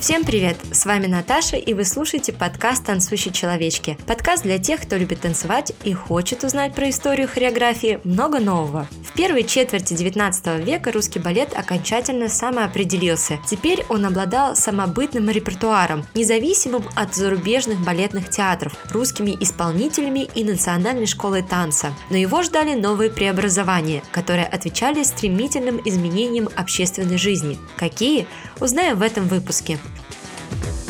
Всем привет! С вами Наташа, и вы слушаете подкаст «Танцующие человечки». Подкаст для тех, кто любит танцевать и хочет узнать про историю хореографии много нового. В первой четверти 19 века русский балет окончательно самоопределился. Теперь он обладал самобытным репертуаром, независимым от зарубежных балетных театров, русскими исполнителями и национальной школой танца. Но его ждали новые преобразования, которые отвечали стремительным изменениям общественной жизни. Какие? Узнаем в этом выпуске. Thank you.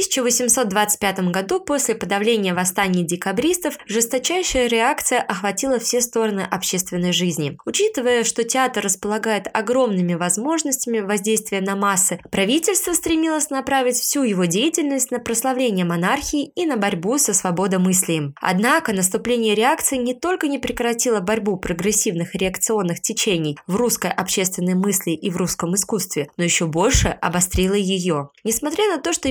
1825 году, после подавления восстания декабристов, жесточайшая реакция охватила все стороны общественной жизни. Учитывая, что театр располагает огромными возможностями воздействия на массы, правительство стремилось направить всю его деятельность на прославление монархии и на борьбу со свободомыслием. Однако наступление реакции не только не прекратило борьбу прогрессивных реакционных течений в русской общественной мысли и в русском искусстве, но еще больше обострило ее. Несмотря на то, что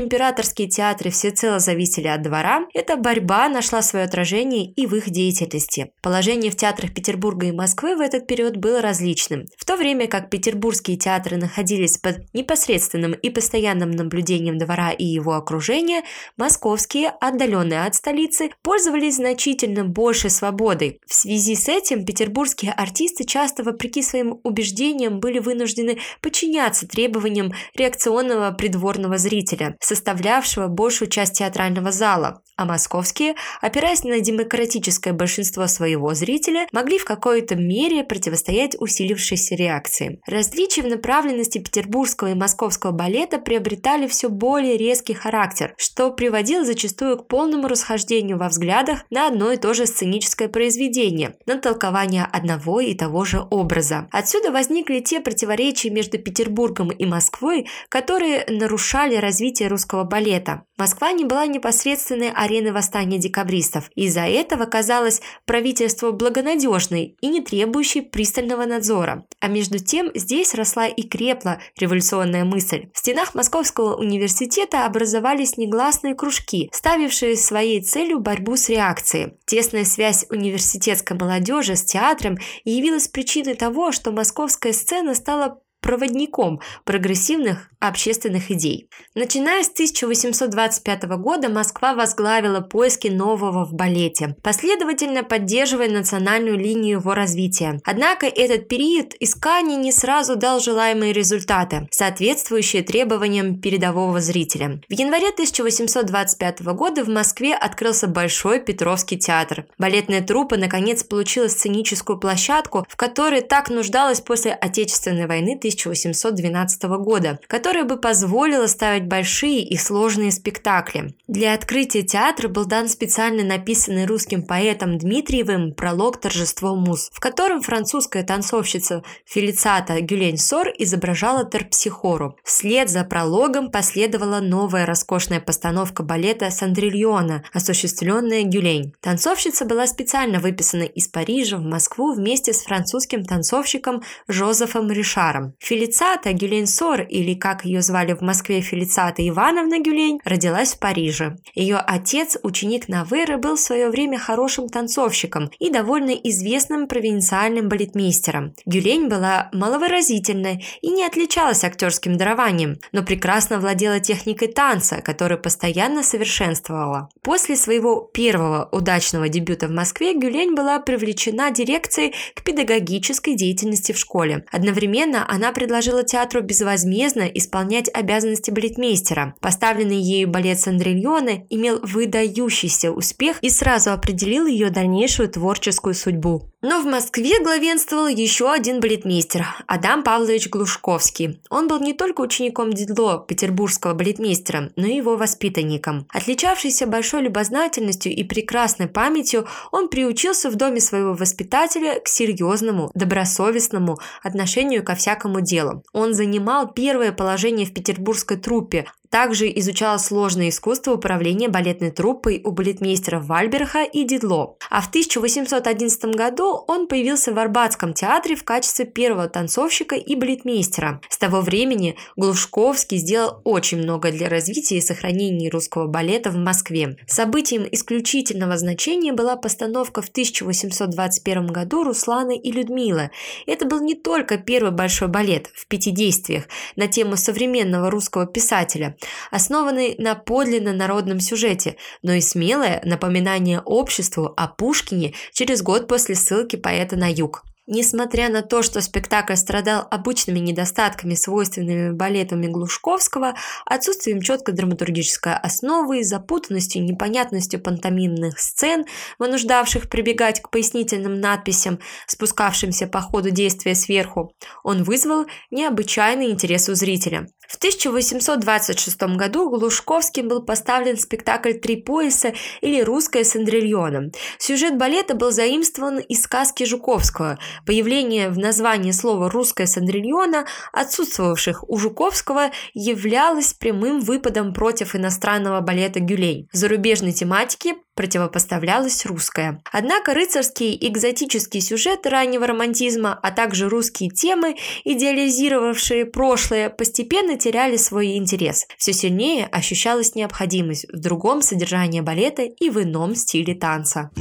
императорские театры всецело зависели от двора, эта борьба нашла свое отражение и в их деятельности. Положение в театрах Петербурга и Москвы в этот период было различным. В то время как петербургские театры находились под непосредственным и постоянным наблюдением двора и его окружения, московские, отдаленные от столицы, пользовались значительно большей свободой. В связи с этим петербургские артисты часто, вопреки своим убеждениям, были вынуждены подчиняться требованиям реакционного придворного зрителя, составлявшего занимавшего большую часть театрального зала, а московские, опираясь на демократическое большинство своего зрителя, могли в какой-то мере противостоять усилившейся реакции. Различия в направленности петербургского и московского балета приобретали все более резкий характер, что приводило зачастую к полному расхождению во взглядах на одно и то же сценическое произведение, на толкование одного и того же образа. Отсюда возникли те противоречия между Петербургом и Москвой, которые нарушали развитие русского балета. Москва не была непосредственной ареной восстания декабристов. Из-за этого казалось правительство благонадежной и не требующей пристального надзора. А между тем здесь росла и крепла революционная мысль. В стенах Московского университета образовались негласные кружки, ставившие своей целью борьбу с реакцией. Тесная связь университетской молодежи с театром явилась причиной того, что московская сцена стала проводником прогрессивных общественных идей. Начиная с 1825 года Москва возглавила поиски нового в балете, последовательно поддерживая национальную линию его развития. Однако этот период исканий не сразу дал желаемые результаты, соответствующие требованиям передового зрителя. В январе 1825 года в Москве открылся Большой Петровский театр. Балетная труппа наконец получила сценическую площадку, в которой так нуждалась после Отечественной войны 1812 года, которая бы позволила ставить большие и сложные спектакли. Для открытия театра был дан специально написанный русским поэтом Дмитриевым пролог «Торжество муз», в котором французская танцовщица Фелицата Гюлень-Сор изображала терпсихору. Вслед за прологом последовала новая роскошная постановка балета «Сандрильона», осуществленная Гюлень. Танцовщица была специально выписана из Парижа в Москву вместе с французским танцовщиком Жозефом Ришаром. Фелицата Гюлень-Сор, или как ее звали в Москве Фелицата Ивановна Гюлень, родилась в Париже. Ее отец, ученик Навера, был в свое время хорошим танцовщиком и довольно известным провинциальным балетмейстером. Гюлень была маловыразительной и не отличалась актерским дарованием, но прекрасно владела техникой танца, которую постоянно совершенствовала. После своего первого удачного дебюта в Москве Гюлень была привлечена дирекцией к педагогической деятельности в школе. Одновременно она предложила театру безвозмездно исполнять обязанности балетмейстера. Поставленный ею балет Сандрильоне имел выдающийся успех и сразу определил ее дальнейшую творческую судьбу. Но в Москве главенствовал еще один балетмейстер – Адам Павлович Глушковский. Он был не только учеником Дидло, петербургского балетмейстера, но и его воспитанником. Отличавшийся большой любознательностью и прекрасной памятью, он приучился в доме своего воспитателя к серьезному, добросовестному отношению ко всякому делу. Он занимал первое положение в петербургской труппе, также изучал сложное искусство управления балетной труппой у балетмейстеров Вальберха и Дидло. А в 1811 году он появился в Арбатском театре в качестве первого танцовщика и балетмейстера. С того времени Глушковский сделал очень много для развития и сохранения русского балета в Москве. Событием исключительного значения была постановка в 1821 году Руслана и Людмилы. Это был не только первый большой балет в пяти действиях на тему современного русского писателя, основанный на подлинно народном сюжете, но и смелое напоминание обществу о Пушкине через год после ссылки поэта на юг. Несмотря на то, что спектакль страдал обычными недостатками, свойственными балетами Глушковского, отсутствием четкой драматургической основы, запутанностью непонятностью пантомимных сцен, вынуждавших прибегать к пояснительным надписям, спускавшимся по ходу действия сверху, он вызвал необычайный интерес у зрителя. В 1826 году Глушковским был поставлен спектакль «Три пояса» или «Русская с Андрильоном». Сюжет балета был заимствован из сказки Жуковского. Появление в названии слова «Русская с Андрильона», отсутствовавших у Жуковского, являлось прямым выпадом против иностранного балета «Гюлей». Зарубежной тематике противопоставлялась русская. Однако рыцарские экзотические сюжеты раннего романтизма, а также русские темы, идеализировавшие прошлое, постепенно теряли свой интерес. Все сильнее ощущалась необходимость в другом содержании балета и в ином стиле танца.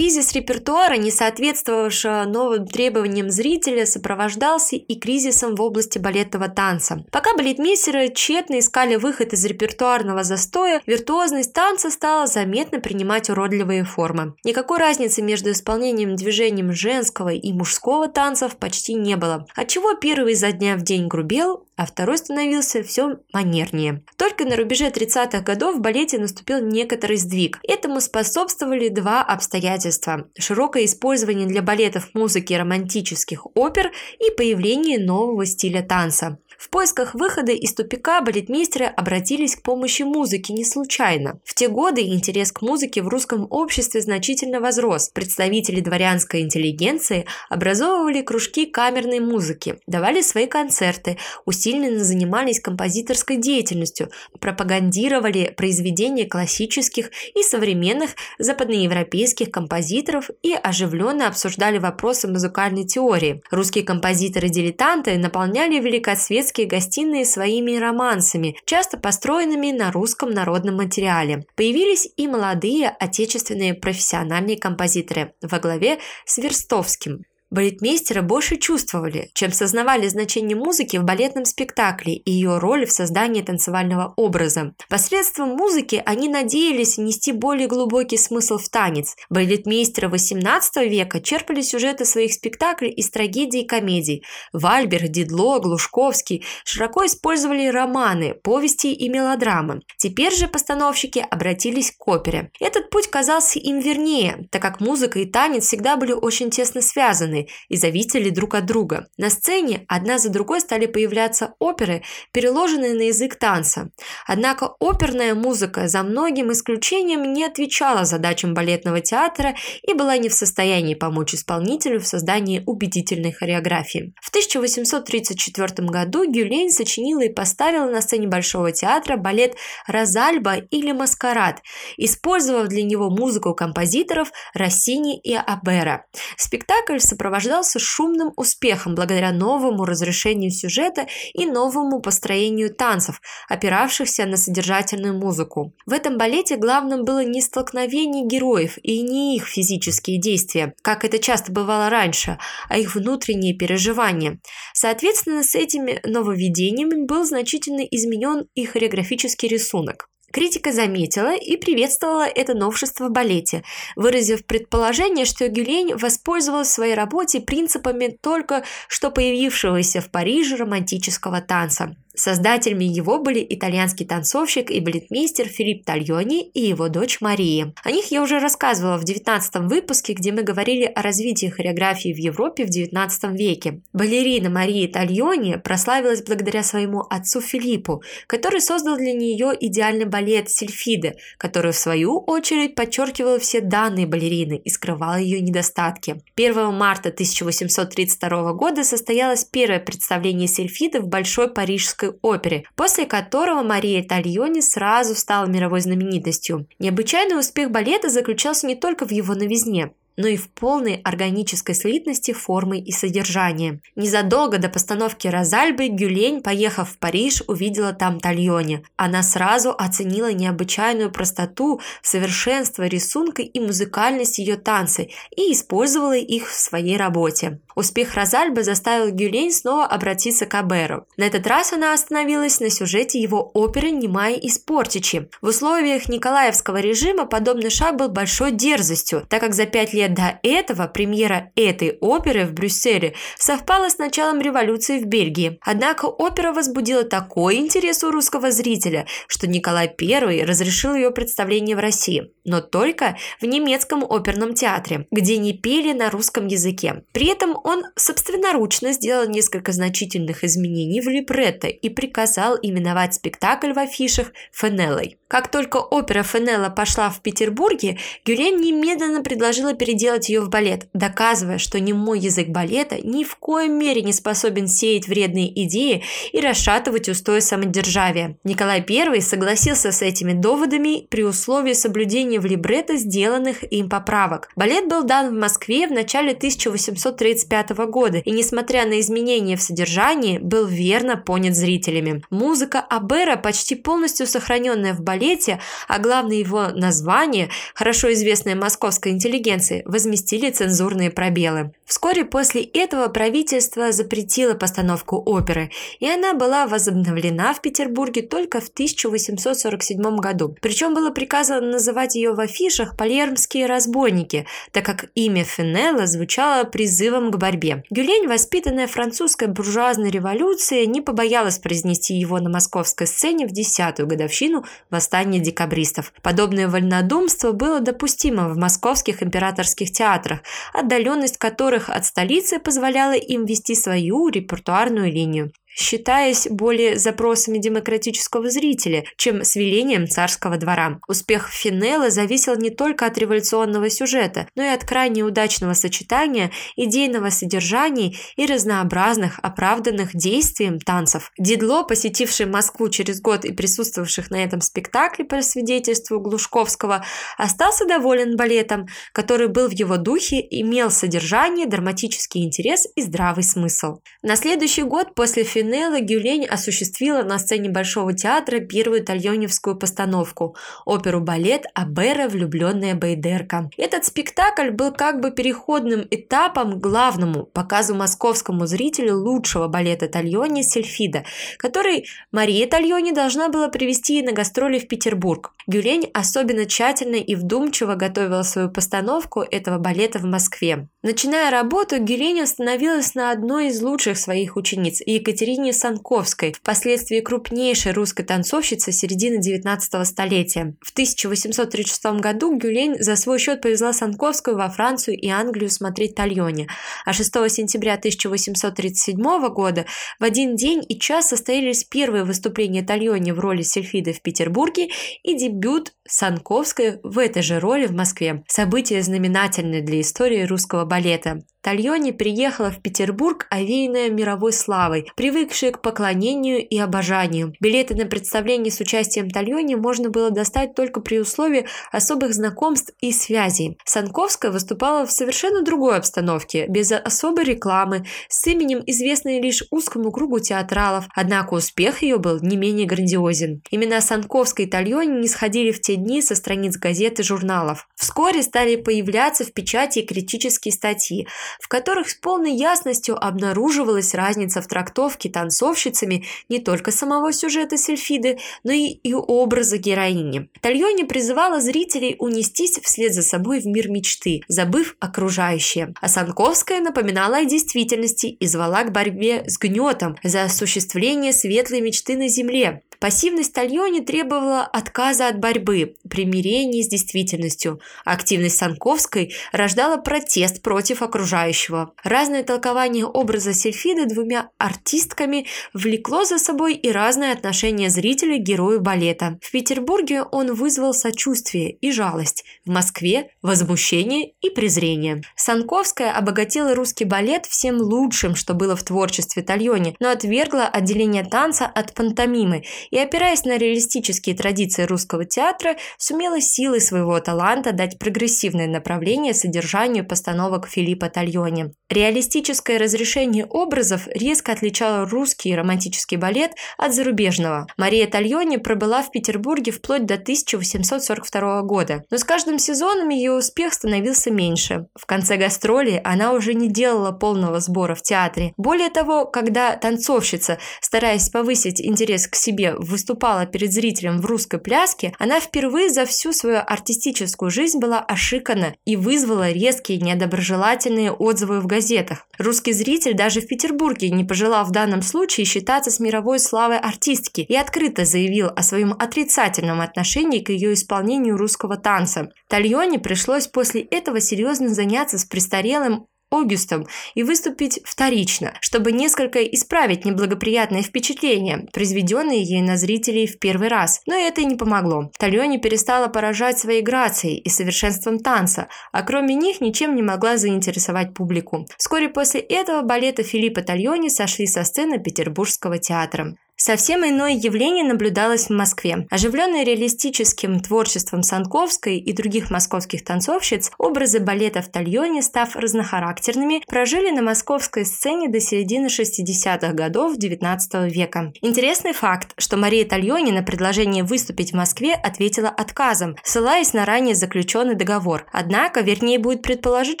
Кризис репертуара, не соответствовавшего новым требованиям зрителя, сопровождался и кризисом в области балетного танца. Пока балетмейстеры тщетно искали выход из репертуарного застоя, виртуозность танца стала заметно принимать уродливые формы. Никакой разницы между исполнением движением женского и мужского танцев почти не было, отчего первый изо дня в день грубел, а второй становился все манернее. Только на рубеже 30-х годов в балете наступил некоторый сдвиг. Этому способствовали два обстоятельства. Широкое использование для балетов музыки романтических опер и появление нового стиля танца. В поисках выхода из тупика балетмейстеры обратились к помощи музыки не случайно. В те годы интерес к музыке в русском обществе значительно возрос. Представители дворянской интеллигенции образовывали кружки камерной музыки, давали свои концерты, усиленно занимались композиторской деятельностью, пропагандировали произведения классических и современных западноевропейских композиторов и оживленно обсуждали вопросы музыкальной теории. Русские композиторы-дилетанты наполняли великосветские детские гостиные своими романсами, часто построенными на русском народном материале. Появились и молодые отечественные профессиональные композиторы во главе с Верстовским. Балетмейстера больше чувствовали, чем сознавали значение музыки в балетном спектакле и ее роль в создании танцевального образа. Посредством музыки они надеялись внести более глубокий смысл в танец. Балетмейстеры XVIII века черпали сюжеты своих спектаклей из трагедий и комедий. Вальбер, Дидло, Глушковский широко использовали романы, повести и мелодрамы. Теперь же постановщики обратились к опере. Этот путь казался им вернее, так как музыка и танец всегда были очень тесно связаны связаны и зависели друг от друга. На сцене одна за другой стали появляться оперы, переложенные на язык танца. Однако оперная музыка за многим исключением не отвечала задачам балетного театра и была не в состоянии помочь исполнителю в создании убедительной хореографии. В 1834 году Гюлейн сочинила и поставила на сцене Большого театра балет «Розальба» или «Маскарад», использовав для него музыку композиторов Россини и Абера. Спектакль сопровождался сопровождался шумным успехом благодаря новому разрешению сюжета и новому построению танцев, опиравшихся на содержательную музыку. В этом балете главным было не столкновение героев и не их физические действия, как это часто бывало раньше, а их внутренние переживания. Соответственно, с этими нововведениями был значительно изменен и хореографический рисунок. Критика заметила и приветствовала это новшество в балете, выразив предположение, что Гюлень воспользовалась в своей работе принципами только что появившегося в Париже романтического танца. Создателями его были итальянский танцовщик и балетмейстер Филипп Тальони и его дочь Мария. О них я уже рассказывала в 19 выпуске, где мы говорили о развитии хореографии в Европе в 19 веке. Балерина Мария Тальони прославилась благодаря своему отцу Филиппу, который создал для нее идеальный балет Сильфиде, который в свою очередь подчеркивал все данные балерины и скрывал ее недостатки. 1 марта 1832 года состоялось первое представление Сильфиды в Большой Парижской опере, после которого Мария Тальони сразу стала мировой знаменитостью. Необычайный успех балета заключался не только в его новизне но и в полной органической слитности формы и содержания. Незадолго до постановки Розальбы Гюлень, поехав в Париж, увидела там Тальоне. Она сразу оценила необычайную простоту, совершенство рисунка и музыкальность ее танца и использовала их в своей работе. Успех Розальбы заставил Гюлень снова обратиться к Аберу. На этот раз она остановилась на сюжете его оперы «Немая из Портичи». В условиях Николаевского режима подобный шаг был большой дерзостью, так как за пять лет до этого премьера этой оперы в Брюсселе совпала с началом революции в Бельгии. Однако опера возбудила такой интерес у русского зрителя, что Николай I разрешил ее представление в России, но только в немецком оперном театре, где не пели на русском языке. При этом он собственноручно сделал несколько значительных изменений в либретто и приказал именовать спектакль в афишах «Фенеллой». Как только опера Фенелла пошла в Петербурге, Гюлен немедленно предложила переделать ее в балет, доказывая, что немой язык балета ни в коем мере не способен сеять вредные идеи и расшатывать устои самодержавия. Николай I согласился с этими доводами при условии соблюдения в либретто сделанных им поправок. Балет был дан в Москве в начале 1835 года и, несмотря на изменения в содержании, был верно понят зрителями. Музыка Абера, почти полностью сохраненная в балете, а главное его название, хорошо известное московской интеллигенции, возместили цензурные пробелы. Вскоре после этого правительство запретило постановку оперы, и она была возобновлена в Петербурге только в 1847 году. Причем было приказано называть ее в афишах «Палермские разбойники», так как имя Фенелла звучало призывом к борьбе. Гюлень, воспитанная французской буржуазной революцией, не побоялась произнести его на московской сцене в десятую годовщину восстания декабристов. Подобное вольнодумство было допустимо в московских императорских театрах, отдаленность которых от столицы позволяла им вести свою репертуарную линию считаясь более запросами демократического зрителя, чем с велением царского двора. Успех Финелла зависел не только от революционного сюжета, но и от крайне удачного сочетания идейного содержания и разнообразных оправданных действием танцев. Дидло, посетивший Москву через год и присутствовавших на этом спектакле по свидетельству Глушковского, остался доволен балетом, который был в его духе, имел содержание, драматический интерес и здравый смысл. На следующий год после Финелла Пинелла Гюлень осуществила на сцене Большого театра первую итальяневскую постановку – оперу-балет «Абера. Влюбленная Бейдерка». Этот спектакль был как бы переходным этапом к главному показу московскому зрителю лучшего балета Тальони «Сельфида», который Мария Тальони должна была привести на гастроли в Петербург. Гюлень особенно тщательно и вдумчиво готовила свою постановку этого балета в Москве. Начиная работу, Гюлень остановилась на одной из лучших своих учениц – Екатерине Екатерине Санковской, впоследствии крупнейшей русской танцовщицы середины 19 столетия. В 1836 году Гюлень за свой счет повезла Санковскую во Францию и Англию смотреть Тальоне, а 6 сентября 1837 года в один день и час состоялись первые выступления Тальоне в роли Сельфиды в Петербурге и дебют Санковской в этой же роли в Москве. Событие знаменательное для истории русского балета. Тальони приехала в Петербург, овеянная мировой славой, привыкшая к поклонению и обожанию. Билеты на представление с участием Тальони можно было достать только при условии особых знакомств и связей. Санковская выступала в совершенно другой обстановке, без особой рекламы, с именем, известной лишь узкому кругу театралов, однако успех ее был не менее грандиозен. Имена Санковской и Тальони не сходили в те дни со страниц газет и журналов. Вскоре стали появляться в печати критические статьи, в которых с полной ясностью обнаруживалась разница в трактовке танцовщицами не только самого сюжета Сельфиды, но и, и образа героини. Тальони призывала зрителей унестись вслед за собой в мир мечты, забыв окружающее. А Санковская напоминала о действительности и звала к борьбе с гнетом за осуществление светлой мечты на земле. Пассивность Тальони требовала отказа от борьбы, примирения с действительностью. Активность Санковской рождала протест против окружающего. Разное толкование образа Сельфиды двумя артистками влекло за собой и разное отношение зрителей к герою балета. В Петербурге он вызвал сочувствие и жалость, в Москве – возмущение и презрение. Санковская обогатила русский балет всем лучшим, что было в творчестве Тальони, но отвергла отделение танца от пантомимы и, опираясь на реалистические традиции русского театра, сумела силой своего таланта дать прогрессивное направление содержанию постановок Филиппа Тальони. Реалистическое разрешение образов резко отличало русский романтический балет от зарубежного. Мария Тальони пробыла в Петербурге вплоть до 1842 года, но с каждым сезоном ее успех становился меньше. В конце гастроли она уже не делала полного сбора в театре. Более того, когда танцовщица, стараясь повысить интерес к себе, выступала перед зрителем в русской пляске, она впервые за всю свою артистическую жизнь была ошикана и вызвала резкие недоброжелательные отзывы в газетах. Русский зритель даже в Петербурге не пожелал в данном случае считаться с мировой славой артистки и открыто заявил о своем отрицательном отношении к ее исполнению русского танца. Тальоне пришлось после этого серьезно заняться с престарелым Огюстом и выступить вторично, чтобы несколько исправить неблагоприятные впечатления, произведенные ей на зрителей в первый раз. Но это не помогло. Тальони перестала поражать своей грацией и совершенством танца, а кроме них ничем не могла заинтересовать публику. Вскоре после этого балета Филиппа Тальони сошли со сцены Петербургского театра. Совсем иное явление наблюдалось в Москве. Оживленные реалистическим творчеством Санковской и других московских танцовщиц, образы балета в Тальоне, став разнохарактерными, прожили на московской сцене до середины 60-х годов XIX века. Интересный факт, что Мария Тальони на предложение выступить в Москве ответила отказом, ссылаясь на ранее заключенный договор. Однако, вернее будет предположить,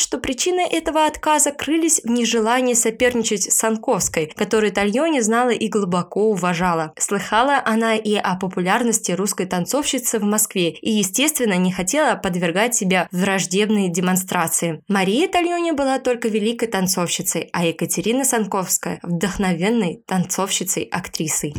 что причиной этого отказа крылись в нежелании соперничать с Санковской, которую Тальони знала и глубоко уважала уважала. Слыхала она и о популярности русской танцовщицы в Москве и, естественно, не хотела подвергать себя враждебной демонстрации. Мария Тальони была только великой танцовщицей, а Екатерина Санковская – вдохновенной танцовщицей-актрисой.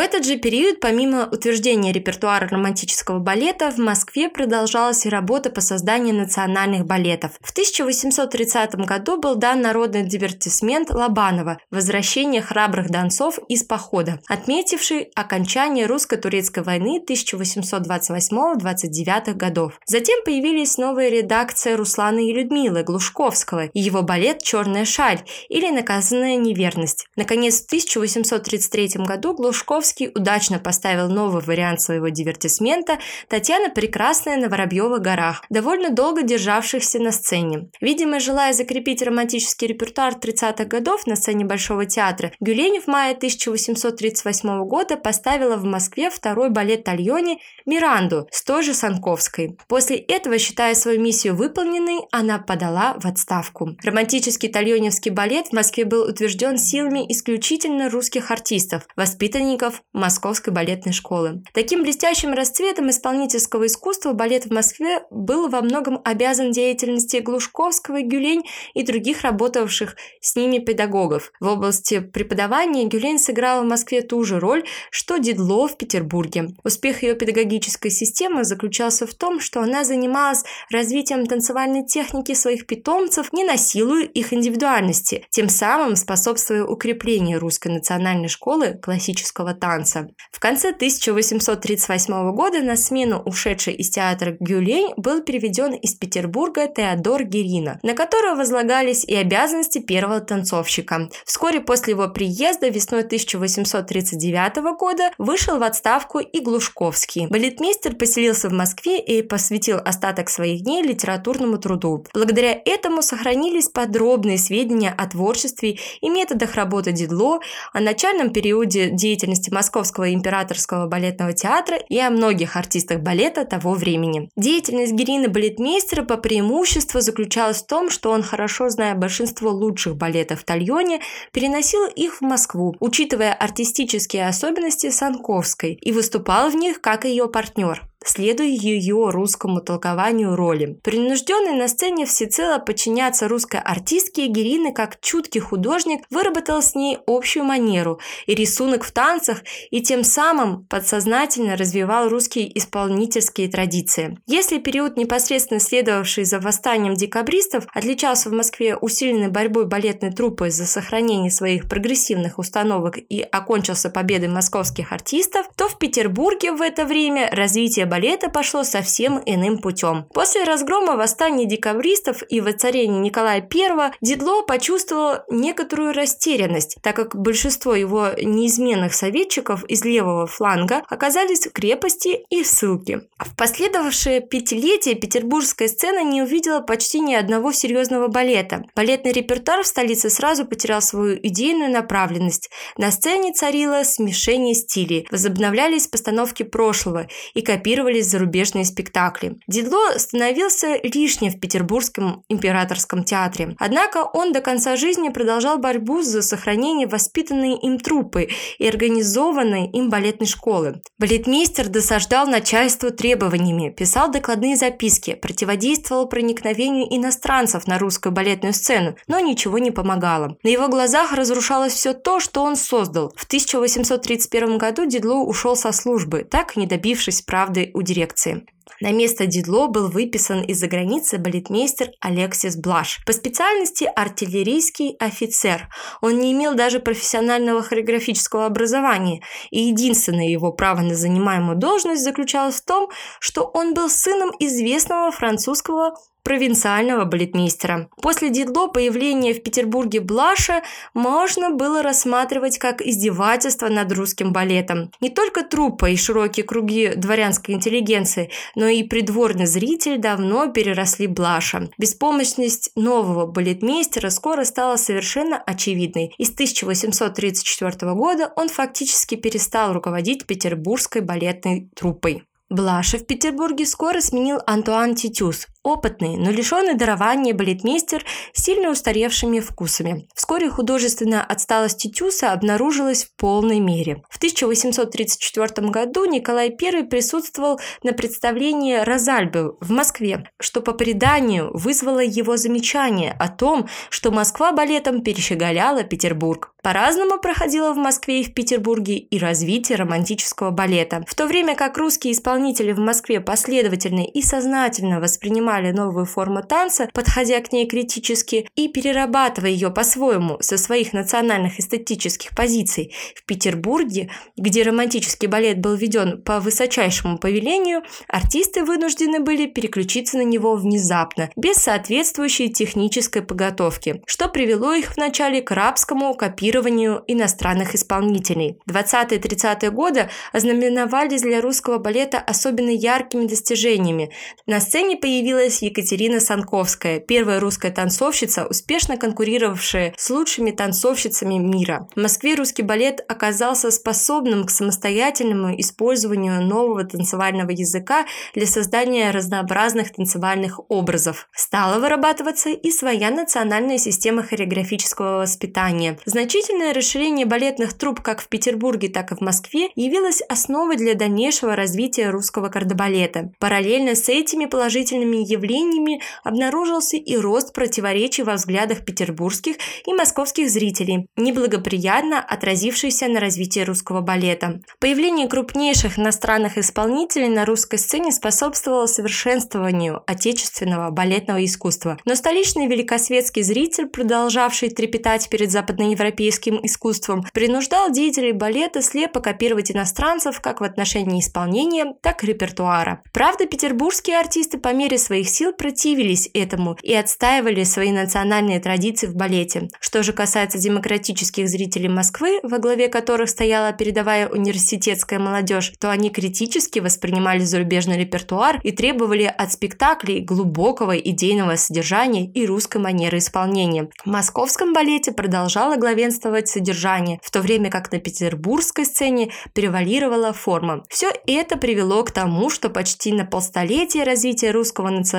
В этот же период, помимо утверждения репертуара романтического балета, в Москве продолжалась и работа по созданию национальных балетов. В 1830 году был дан народный дивертисмент Лобанова «Возвращение храбрых донцов из похода», отметивший окончание русско-турецкой войны 1828-29 годов. Затем появились новые редакции Руслана и Людмилы Глушковского и его балет «Черная шаль» или «Наказанная неверность». Наконец, в 1833 году Глушков Маяковский удачно поставил новый вариант своего дивертисмента «Татьяна Прекрасная на Воробьевых горах», довольно долго державшихся на сцене. Видимо, желая закрепить романтический репертуар 30-х годов на сцене Большого театра, Гюлени в мае 1838 года поставила в Москве второй балет Тальони «Миранду» с той же Санковской. После этого, считая свою миссию выполненной, она подала в отставку. Романтический тальоневский балет в Москве был утвержден силами исключительно русских артистов, воспитанников выпускников Московской балетной школы. Таким блестящим расцветом исполнительского искусства балет в Москве был во многом обязан деятельности Глушковского, Гюлень и других работавших с ними педагогов. В области преподавания Гюлень сыграла в Москве ту же роль, что Дидло в Петербурге. Успех ее педагогической системы заключался в том, что она занималась развитием танцевальной техники своих питомцев, не насилуя их индивидуальности, тем самым способствуя укреплению русской национальной школы классического танца. В конце 1838 года на смену ушедшей из театра Гюлень был переведен из Петербурга Теодор Герина, на которого возлагались и обязанности первого танцовщика. Вскоре после его приезда весной 1839 года вышел в отставку и Глушковский. Балетмейстер поселился в Москве и посвятил остаток своих дней литературному труду. Благодаря этому сохранились подробные сведения о творчестве и методах работы Дидло, о начальном периоде деятельности деятельности Московского императорского балетного театра и о многих артистах балета того времени. Деятельность Герина балетмейстера по преимуществу заключалась в том, что он, хорошо зная большинство лучших балетов в Тальоне, переносил их в Москву, учитывая артистические особенности Санковской, и выступал в них как ее партнер следуя ее русскому толкованию роли. Принужденный на сцене всецело подчиняться русской артистке, Герина, как чуткий художник, выработал с ней общую манеру и рисунок в танцах, и тем самым подсознательно развивал русские исполнительские традиции. Если период, непосредственно следовавший за восстанием декабристов, отличался в Москве усиленной борьбой балетной труппы за сохранение своих прогрессивных установок и окончился победой московских артистов, то в Петербурге в это время развитие балета пошло совсем иным путем. После разгрома восстания декабристов и воцарения Николая I Дидло почувствовал некоторую растерянность, так как большинство его неизменных советчиков из левого фланга оказались в крепости и в ссылке. В последовавшее пятилетие петербургская сцена не увидела почти ни одного серьезного балета. Балетный репертуар в столице сразу потерял свою идейную направленность. На сцене царило смешение стилей, возобновлялись постановки прошлого и копировались копировались зарубежные спектакли. Дидло становился лишним в Петербургском императорском театре. Однако он до конца жизни продолжал борьбу за сохранение воспитанной им труппы и организованной им балетной школы. Балетмейстер досаждал начальству требованиями, писал докладные записки, противодействовал проникновению иностранцев на русскую балетную сцену, но ничего не помогало. На его глазах разрушалось все то, что он создал. В 1831 году Дидло ушел со службы, так и не добившись правды у дирекции. На место Дидло был выписан из-за границы балетмейстер Алексис Блаш. По специальности артиллерийский офицер. Он не имел даже профессионального хореографического образования, и единственное его право на занимаемую должность заключалось в том, что он был сыном известного французского провинциального балетмейстера. После Дидло появление в Петербурге Блаша можно было рассматривать как издевательство над русским балетом. Не только труппа и широкие круги дворянской интеллигенции, но и придворный зритель давно переросли Блаша. Беспомощность нового балетмейстера скоро стала совершенно очевидной, и с 1834 года он фактически перестал руководить петербургской балетной труппой. Блаша в Петербурге скоро сменил Антуан Титюс, опытный, но лишенный дарования балетмейстер с сильно устаревшими вкусами. Вскоре художественная отсталость Титюса обнаружилась в полной мере. В 1834 году Николай I присутствовал на представлении «Розальбы» в Москве, что по преданию вызвало его замечание о том, что Москва балетом перещеголяла Петербург. По-разному проходило в Москве и в Петербурге и развитие романтического балета. В то время как русские исполнители в Москве последовательно и сознательно воспринимали новую форму танца, подходя к ней критически и перерабатывая ее по-своему со своих национальных эстетических позиций, в Петербурге, где романтический балет был введен по высочайшему повелению, артисты вынуждены были переключиться на него внезапно, без соответствующей технической подготовки, что привело их вначале к рабскому копированию иностранных исполнителей. 20-30-е годы ознаменовались для русского балета особенно яркими достижениями. На сцене появилась Екатерина Санковская, первая русская танцовщица, успешно конкурировавшая с лучшими танцовщицами мира. В Москве русский балет оказался способным к самостоятельному использованию нового танцевального языка для создания разнообразных танцевальных образов. Стала вырабатываться и своя национальная система хореографического воспитания. Значительно Значительное расширение балетных труп как в Петербурге, так и в Москве явилось основой для дальнейшего развития русского кардебалета. Параллельно с этими положительными явлениями обнаружился и рост противоречий во взглядах петербургских и московских зрителей, неблагоприятно отразившийся на развитии русского балета. Появление крупнейших иностранных исполнителей на русской сцене способствовало совершенствованию отечественного балетного искусства. Но столичный великосветский зритель, продолжавший трепетать перед западноевропейским европейским искусством, принуждал деятелей балета слепо копировать иностранцев как в отношении исполнения, так и репертуара. Правда, петербургские артисты по мере своих своих сил противились этому и отстаивали свои национальные традиции в балете. Что же касается демократических зрителей Москвы, во главе которых стояла передовая университетская молодежь, то они критически воспринимали зарубежный репертуар и требовали от спектаклей глубокого идейного содержания и русской манеры исполнения. В московском балете продолжало главенствовать содержание, в то время как на петербургской сцене превалировала форма. Все это привело к тому, что почти на полстолетия развитие русского национального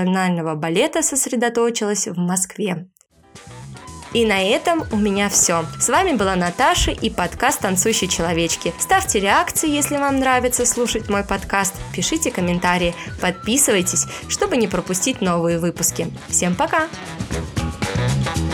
балета сосредоточилось в Москве. И на этом у меня все. С вами была Наташа и подкаст «Танцующие человечки». Ставьте реакции, если вам нравится слушать мой подкаст. Пишите комментарии, подписывайтесь, чтобы не пропустить новые выпуски. Всем пока! Пока!